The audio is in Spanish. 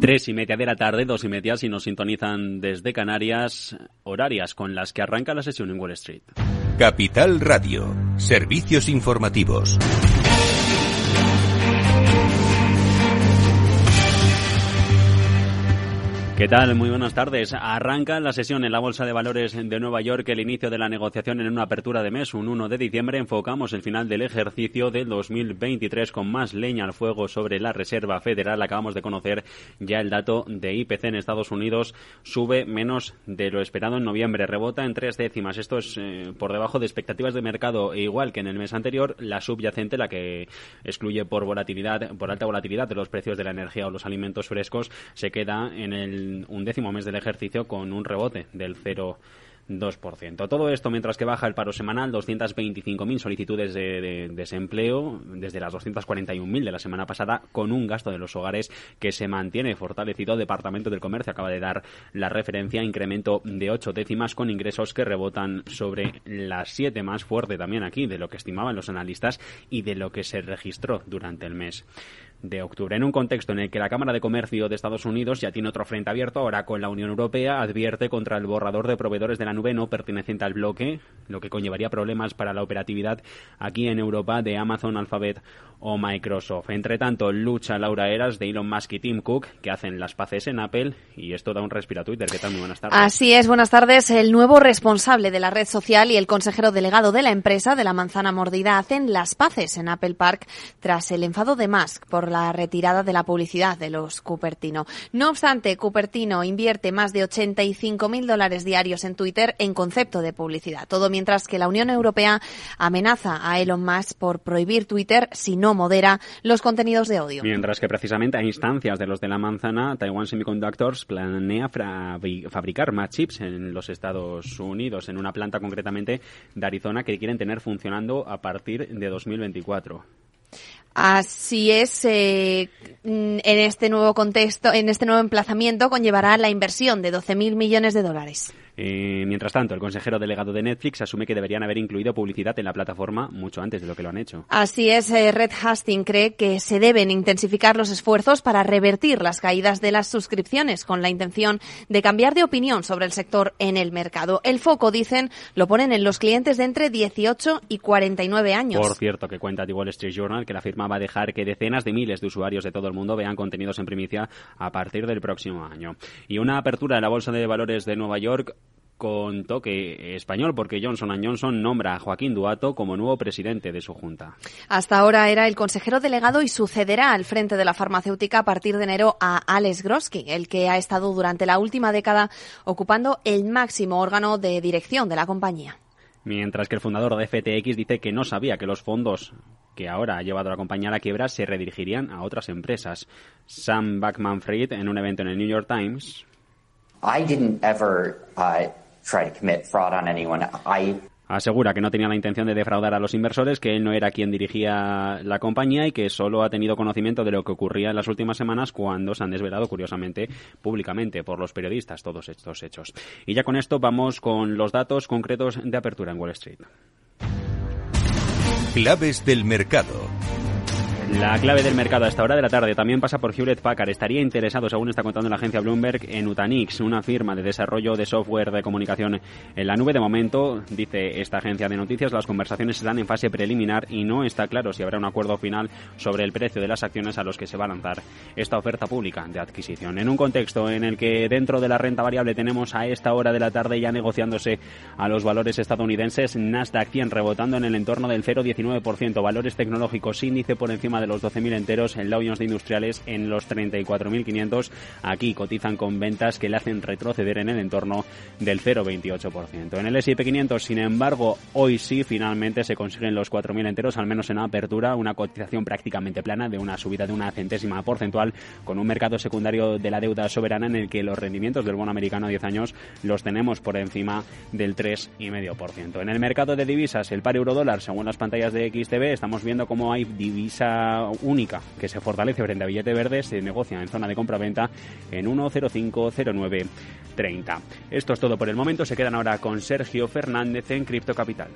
Tres y media de la tarde, dos y media si nos sintonizan desde Canarias, horarias con las que arranca la sesión en Wall Street. Capital Radio, servicios informativos. ¿Qué tal? Muy buenas tardes. Arranca la sesión en la Bolsa de Valores de Nueva York, el inicio de la negociación en una apertura de mes, un 1 de diciembre. Enfocamos el final del ejercicio del 2023 con más leña al fuego sobre la Reserva Federal. Acabamos de conocer ya el dato de IPC en Estados Unidos. Sube menos de lo esperado en noviembre. Rebota en tres décimas. Esto es eh, por debajo de expectativas de mercado. E igual que en el mes anterior, la subyacente, la que excluye por volatilidad, por alta volatilidad de los precios de la energía o los alimentos frescos, se queda en el un décimo mes del ejercicio con un rebote del 0 2%. Todo esto mientras que baja el paro semanal, 225.000 solicitudes de, desempleo desde las 241.000 de la semana pasada, con un gasto de los hogares que se mantiene fortalecido. El Departamento del Comercio acaba de dar la referencia, incremento de 8 décimas con ingresos que rebotan sobre las 7 más fuerte también aquí de lo que estimaban los analistas y de lo que se registró durante el mes de octubre. En un contexto en el que la Cámara de Comercio de Estados Unidos ya tiene otro frente abierto, ahora con la Unión Europea, advierte contra el borrador de proveedores de la nube no perteneciente al bloque, lo que conllevaría problemas para la operatividad aquí en Europa de Amazon, Alphabet o Microsoft. Entre tanto, lucha Laura Eras de Elon Musk y Tim Cook, que hacen las paces en Apple, y esto da un respiro a Twitter. ¿Qué tal? Muy buenas tardes. Así es, buenas tardes. El nuevo responsable de la red social y el consejero delegado de la empresa de la manzana mordida hacen las paces en Apple Park tras el enfado de Musk por la retirada de la publicidad de los Cupertino. No obstante, Cupertino invierte más de 85 mil dólares diarios en Twitter en concepto de publicidad. Todo mientras que la Unión Europea amenaza a Elon Musk por prohibir Twitter si no modera los contenidos de odio. Mientras que precisamente a instancias de los de la manzana, Taiwan Semiconductors planea fabricar más chips en los Estados Unidos, en una planta concretamente de Arizona que quieren tener funcionando a partir de 2024. Así es, eh, en este nuevo contexto, en este nuevo emplazamiento conllevará la inversión de 12.000 millones de dólares. Eh, mientras tanto, el consejero delegado de Netflix asume que deberían haber incluido publicidad en la plataforma mucho antes de lo que lo han hecho. Así es, eh, Red Hastings cree que se deben intensificar los esfuerzos para revertir las caídas de las suscripciones con la intención de cambiar de opinión sobre el sector en el mercado. El foco, dicen, lo ponen en los clientes de entre 18 y 49 años. Por cierto, que cuenta The Wall Street Journal que la firma va a dejar que decenas de miles de usuarios de todo el mundo vean contenidos en primicia a partir del próximo año. Y una apertura en la Bolsa de Valores de Nueva York con toque español, porque Johnson Johnson nombra a Joaquín Duato como nuevo presidente de su junta. Hasta ahora era el consejero delegado y sucederá al frente de la farmacéutica a partir de enero a Alex Grosky, el que ha estado durante la última década ocupando el máximo órgano de dirección de la compañía. Mientras que el fundador de FTX dice que no sabía que los fondos que ahora ha llevado a la compañía a la quiebra se redirigirían a otras empresas. Sam Backman-Fried, en un evento en el New York Times, I didn't ever, uh, Asegura que no tenía la intención de defraudar a los inversores, que él no era quien dirigía la compañía y que solo ha tenido conocimiento de lo que ocurría en las últimas semanas cuando se han desvelado, curiosamente, públicamente por los periodistas todos estos hechos. Y ya con esto vamos con los datos concretos de apertura en Wall Street. Claves del mercado. La clave del mercado a esta hora de la tarde también pasa por Hewlett Packard. Estaría interesado, según está contando la agencia Bloomberg, en Utanix, una firma de desarrollo de software de comunicación en la nube. De momento, dice esta agencia de noticias, las conversaciones están en fase preliminar y no está claro si habrá un acuerdo final sobre el precio de las acciones a los que se va a lanzar esta oferta pública de adquisición. En un contexto en el que dentro de la renta variable tenemos a esta hora de la tarde ya negociándose a los valores estadounidenses, Nasdaq 100 rebotando en el entorno del 0,19%, valores tecnológicos índice por encima de los 12.000 enteros, en Dow Jones de Industriales en los 34.500. Aquí cotizan con ventas que le hacen retroceder en el entorno del 0,28%. En el S&P 500, sin embargo, hoy sí finalmente se consiguen los 4.000 enteros, al menos en apertura, una cotización prácticamente plana de una subida de una centésima porcentual con un mercado secundario de la deuda soberana en el que los rendimientos del bono americano a 10 años los tenemos por encima del 3,5%. En el mercado de divisas, el par euro dólar, según las pantallas de XTV, estamos viendo cómo hay única que se fortalece frente a billete verde se negocia en zona de compra-venta en 1.050930. Esto es todo por el momento. Se quedan ahora con Sergio Fernández en Cripto Capital.